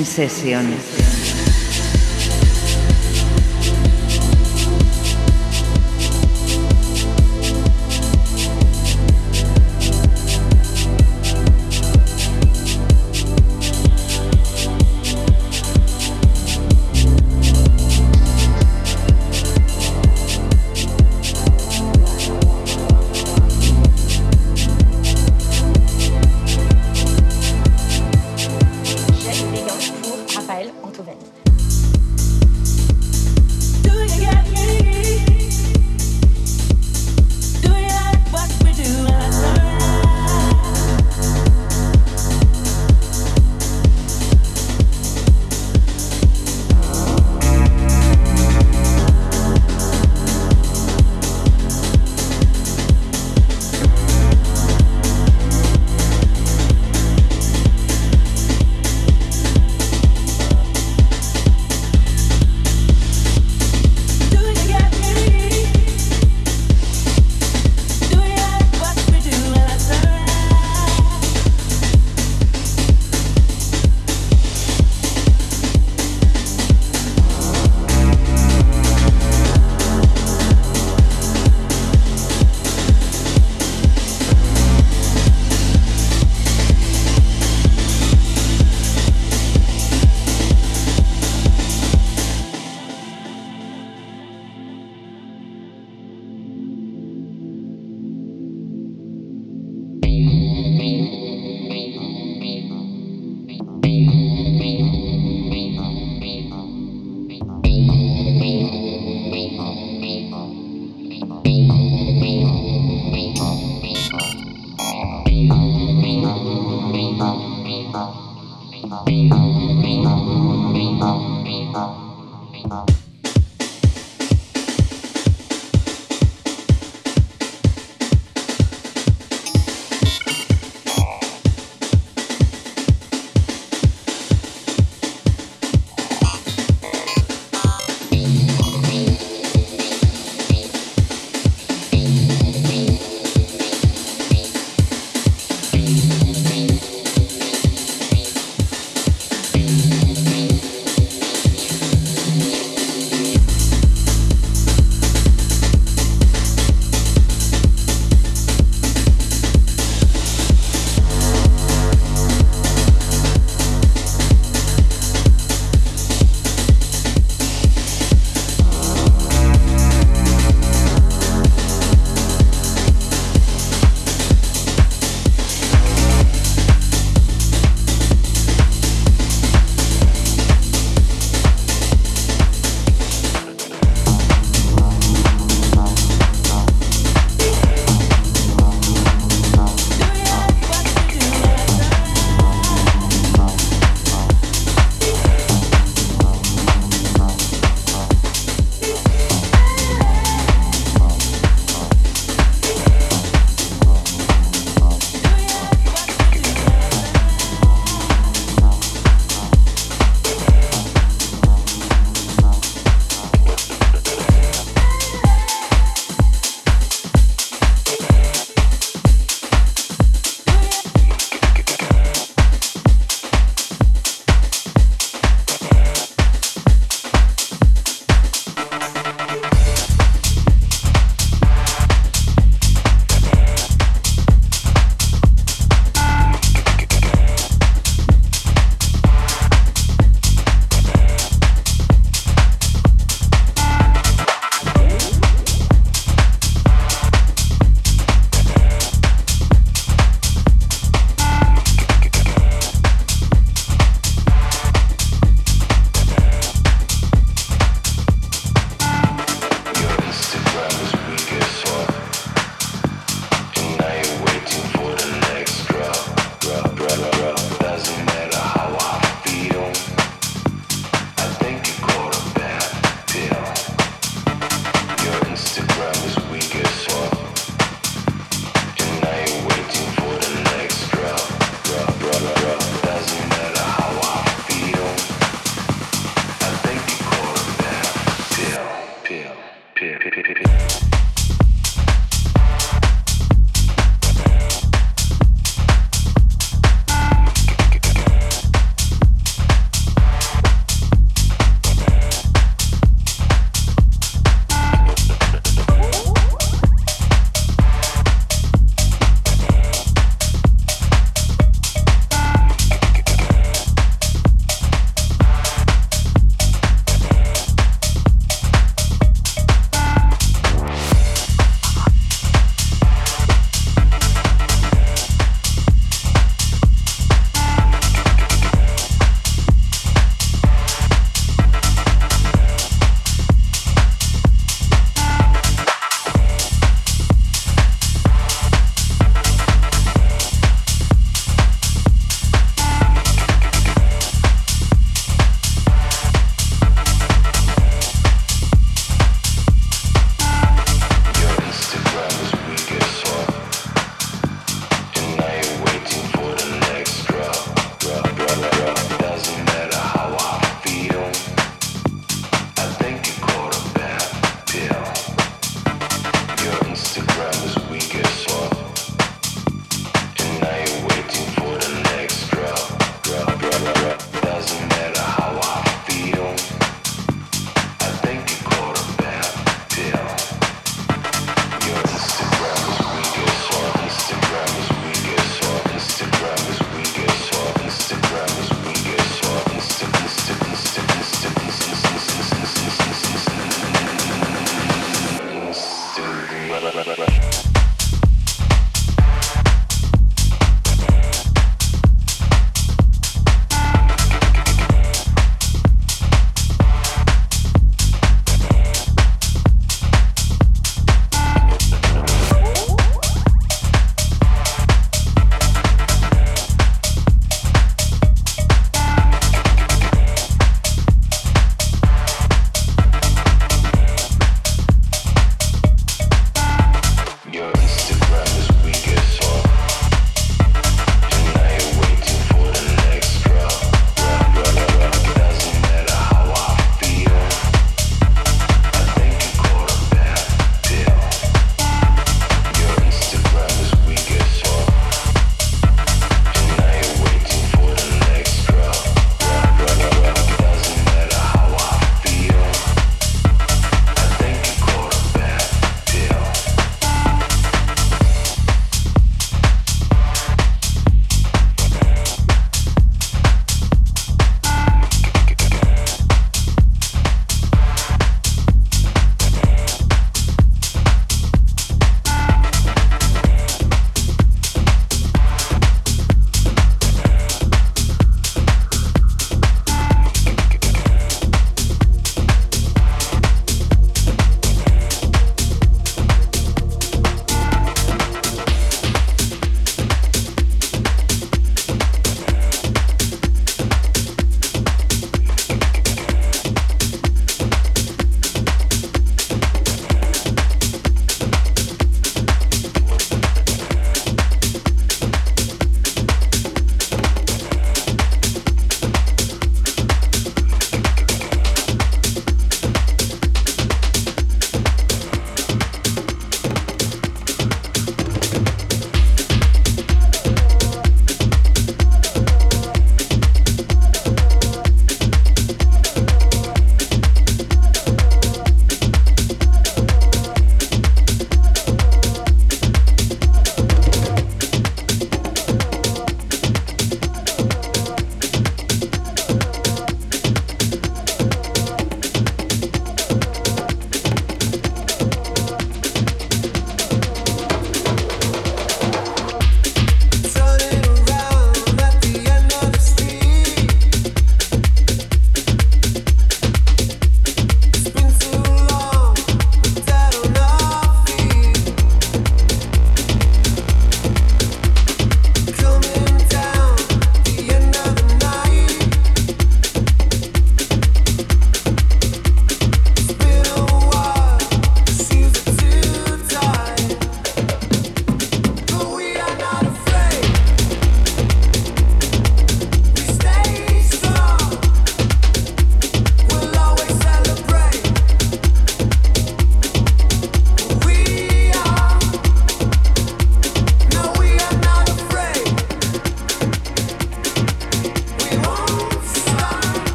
En sesión.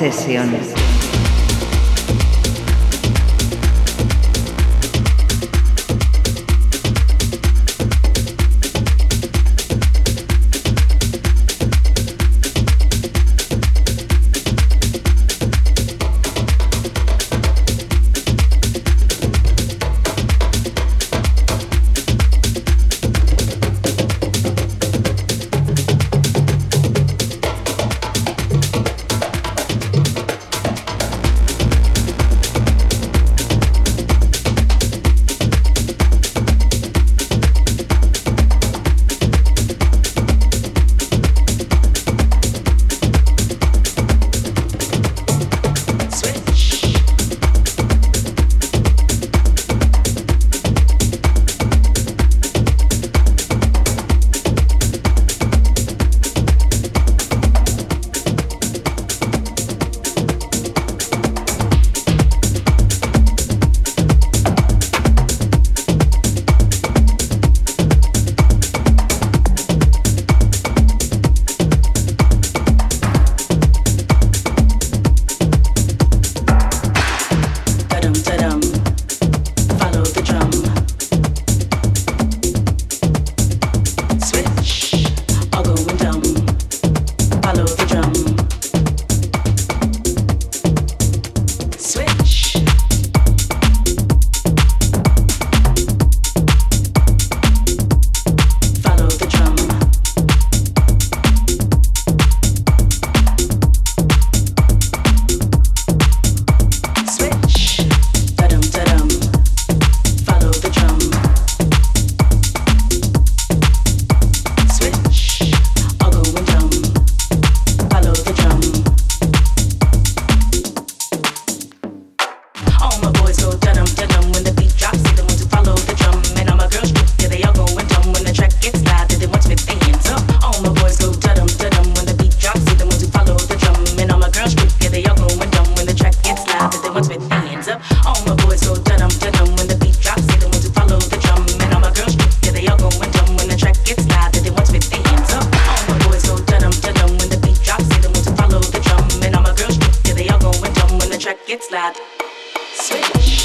In Lab. Switch.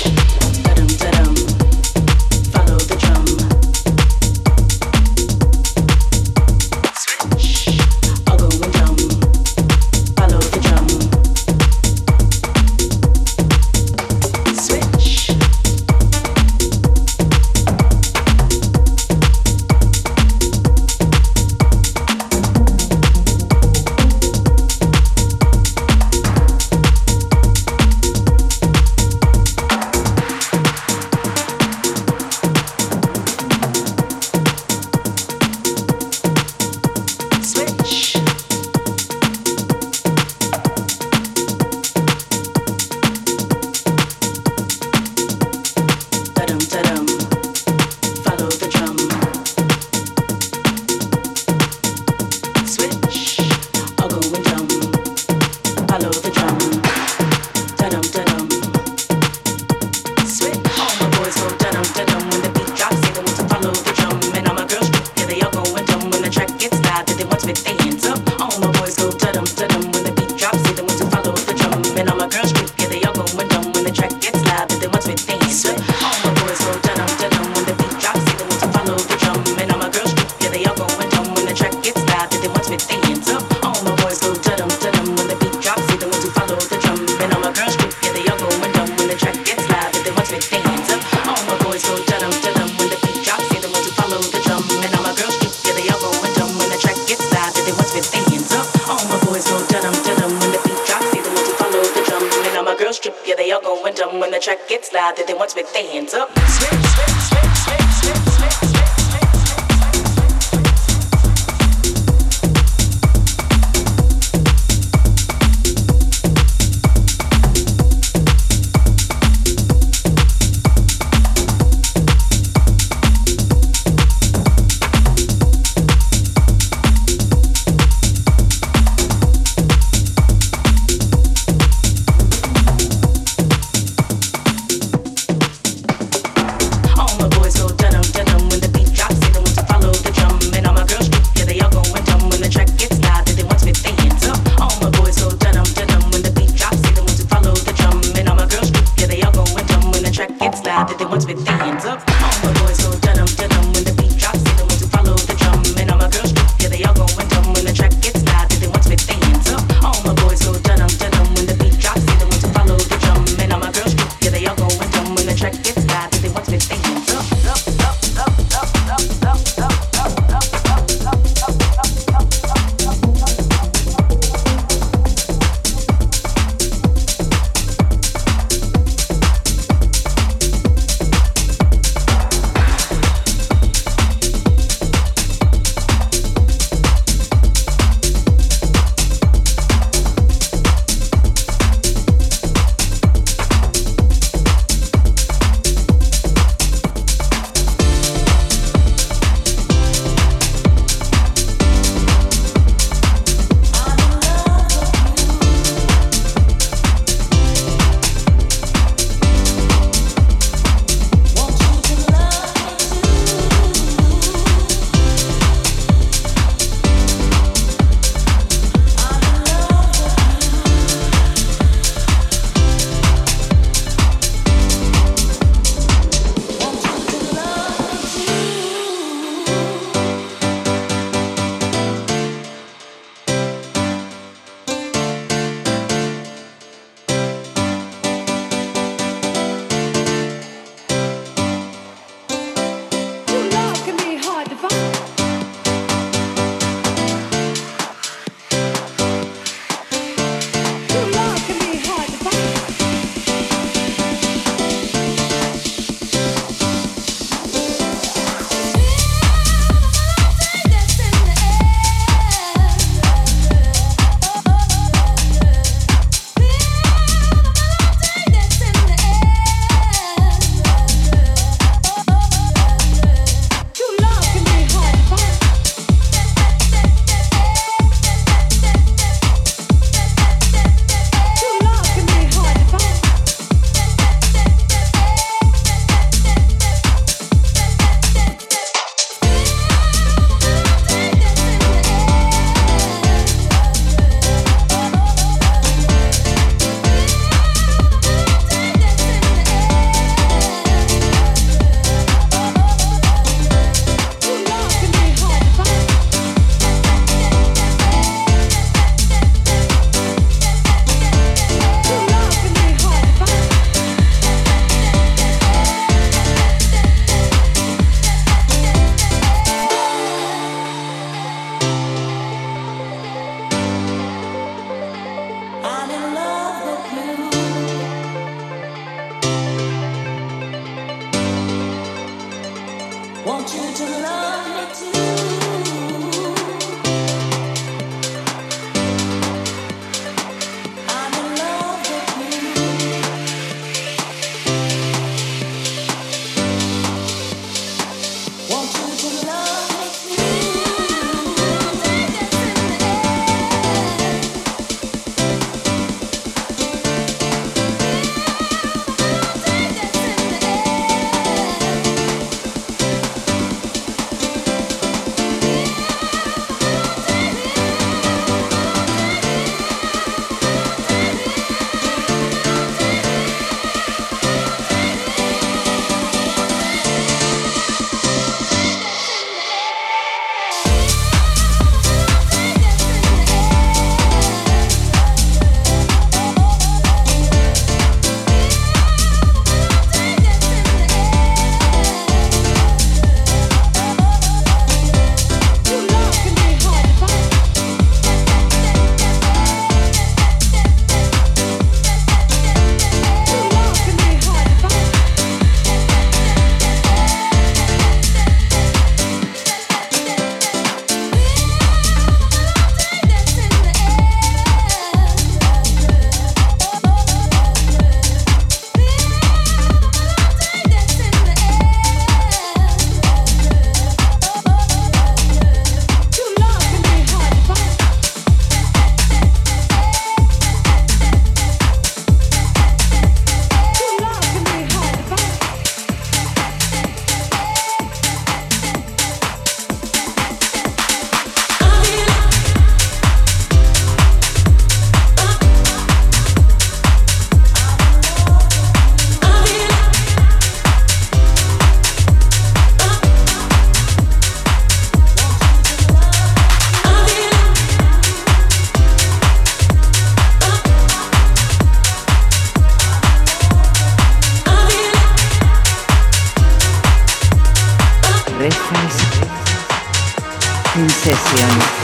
Yeah.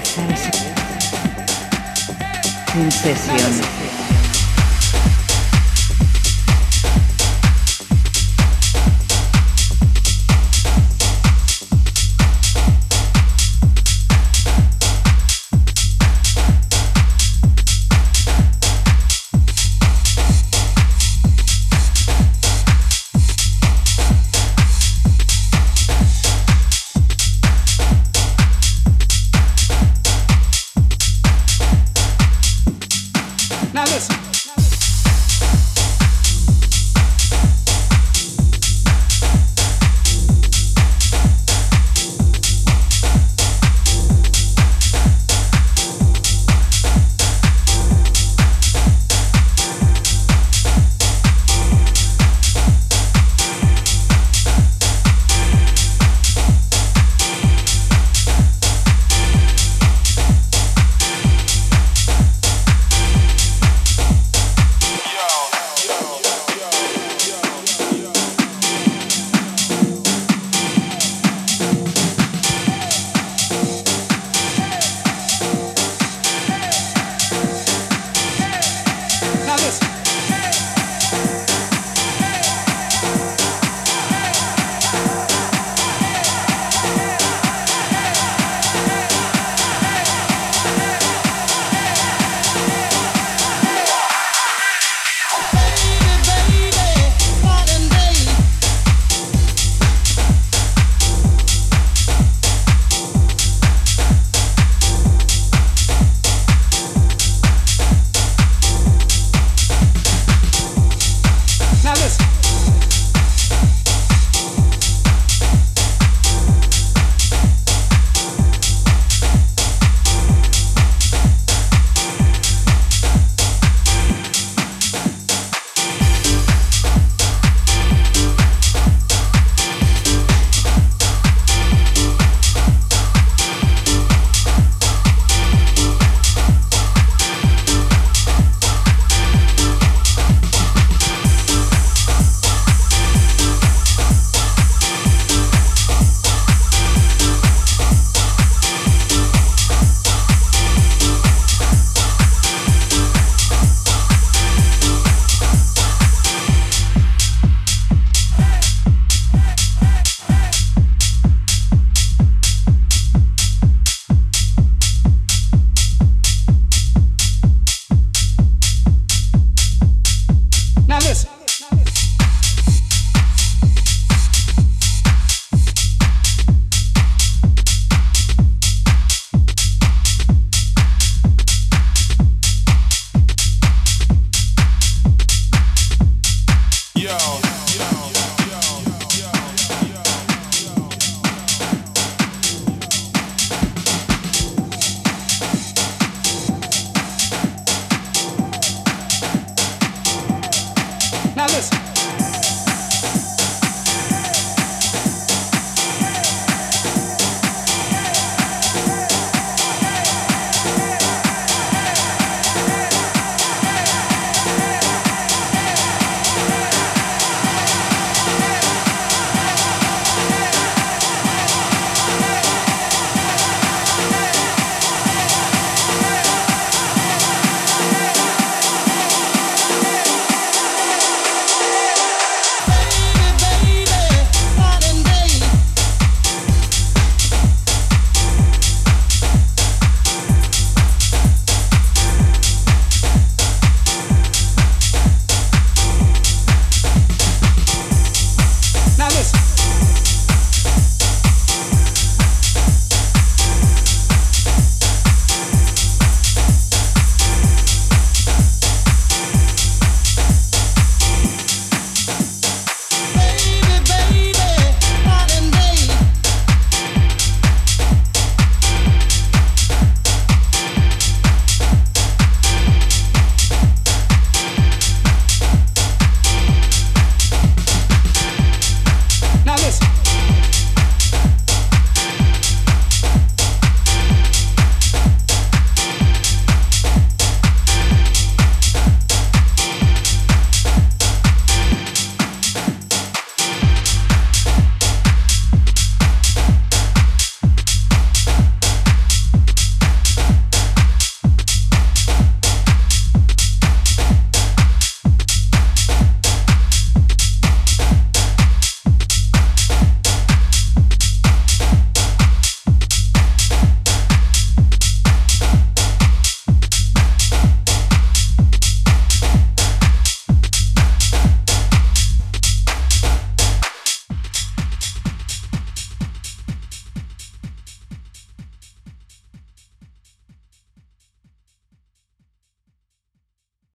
Sin sesiones.